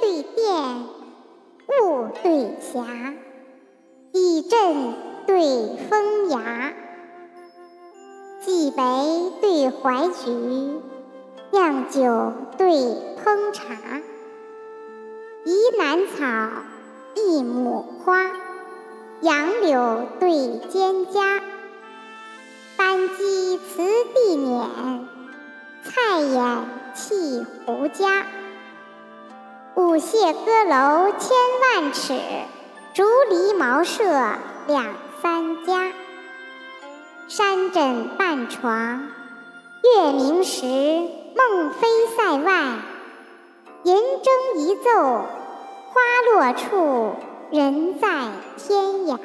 对电，雾对霞，地震对风崖，蓟北对淮菊，酿酒对烹茶，宜兰草，一亩花，杨柳对蒹葭，斑鸡辞地碾，菜眼弃胡家。舞榭歌楼千万尺，竹篱茅舍两三家。山枕半床，月明时梦飞塞外。银筝一奏，花落处人在天涯。